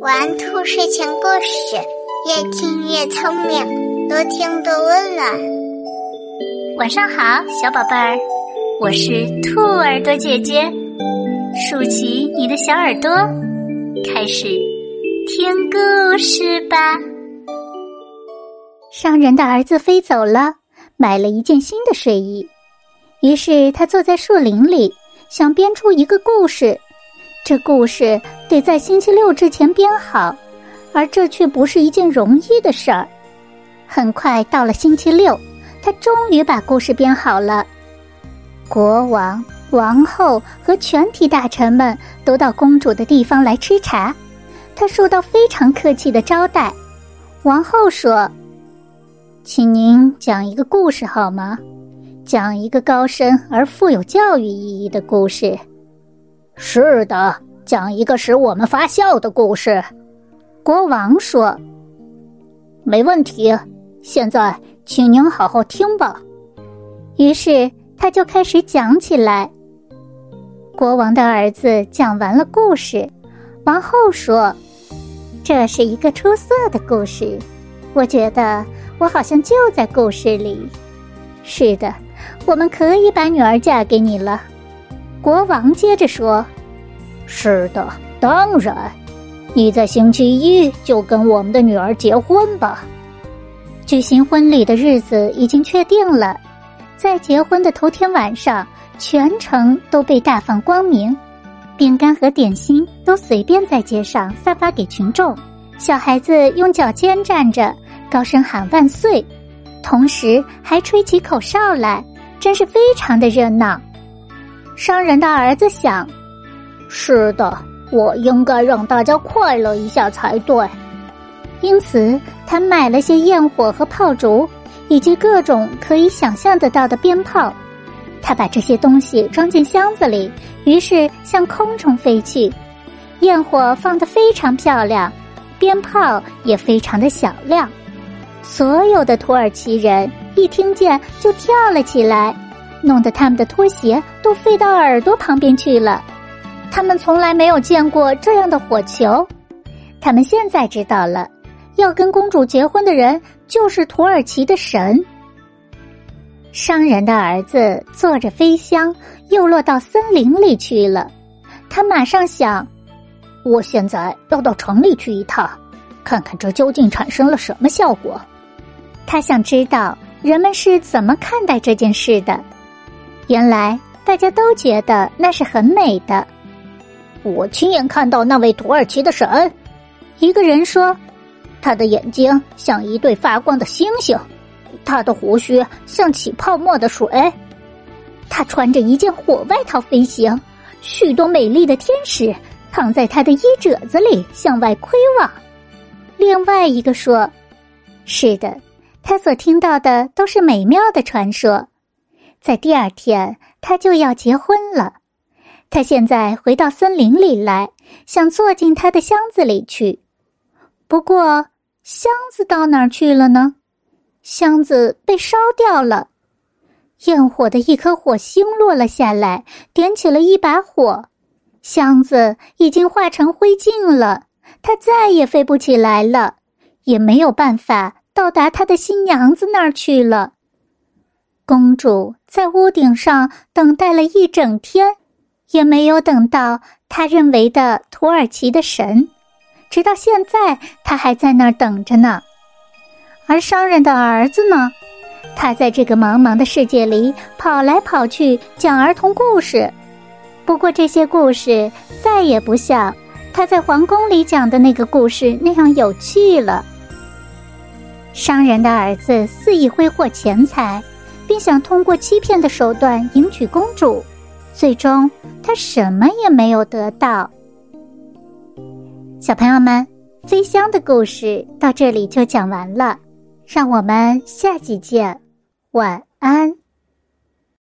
玩兔睡前故事，越听越聪明，多听多温暖。晚上好，小宝贝儿，我是兔耳朵姐姐，竖起你的小耳朵，开始听故事吧。商人的儿子飞走了，买了一件新的睡衣，于是他坐在树林里，想编出一个故事。这故事得在星期六之前编好，而这却不是一件容易的事儿。很快到了星期六，他终于把故事编好了。国王、王后和全体大臣们都到公主的地方来吃茶，他受到非常客气的招待。王后说：“请您讲一个故事好吗？讲一个高深而富有教育意义的故事。”是的，讲一个使我们发笑的故事。国王说：“没问题，现在请您好好听吧。”于是他就开始讲起来。国王的儿子讲完了故事，王后说：“这是一个出色的故事，我觉得我好像就在故事里。是的，我们可以把女儿嫁给你了。”国王接着说：“是的，当然，你在星期一就跟我们的女儿结婚吧。”举行婚礼的日子已经确定了，在结婚的头天晚上，全城都被大放光明，饼干和点心都随便在街上散发给群众，小孩子用脚尖站着，高声喊万岁，同时还吹起口哨来，真是非常的热闹。商人的儿子想：“是的，我应该让大家快乐一下才对。”因此，他买了些焰火和炮竹，以及各种可以想象得到的鞭炮。他把这些东西装进箱子里，于是向空中飞去。焰火放得非常漂亮，鞭炮也非常的响亮。所有的土耳其人一听见就跳了起来。弄得他们的拖鞋都飞到耳朵旁边去了。他们从来没有见过这样的火球。他们现在知道了，要跟公主结婚的人就是土耳其的神。商人的儿子坐着飞箱，又落到森林里去了。他马上想：我现在要到城里去一趟，看看这究竟产生了什么效果。他想知道人们是怎么看待这件事的。原来大家都觉得那是很美的。我亲眼看到那位土耳其的神，一个人说，他的眼睛像一对发光的星星，他的胡须像起泡沫的水，他穿着一件火外套飞行，许多美丽的天使藏在他的衣褶子里向外窥望。另外一个说，是的，他所听到的都是美妙的传说。在第二天，他就要结婚了。他现在回到森林里来，想坐进他的箱子里去。不过，箱子到哪儿去了呢？箱子被烧掉了。焰火的一颗火星落了下来，点起了一把火。箱子已经化成灰烬了。他再也飞不起来了，也没有办法到达他的新娘子那儿去了。公主在屋顶上等待了一整天，也没有等到她认为的土耳其的神。直到现在，她还在那儿等着呢。而商人的儿子呢？他在这个茫茫的世界里跑来跑去，讲儿童故事。不过，这些故事再也不像他在皇宫里讲的那个故事那样有趣了。商人的儿子肆意挥霍钱财。并想通过欺骗的手段迎娶公主，最终他什么也没有得到。小朋友们，飞香的故事到这里就讲完了，让我们下集见，晚安。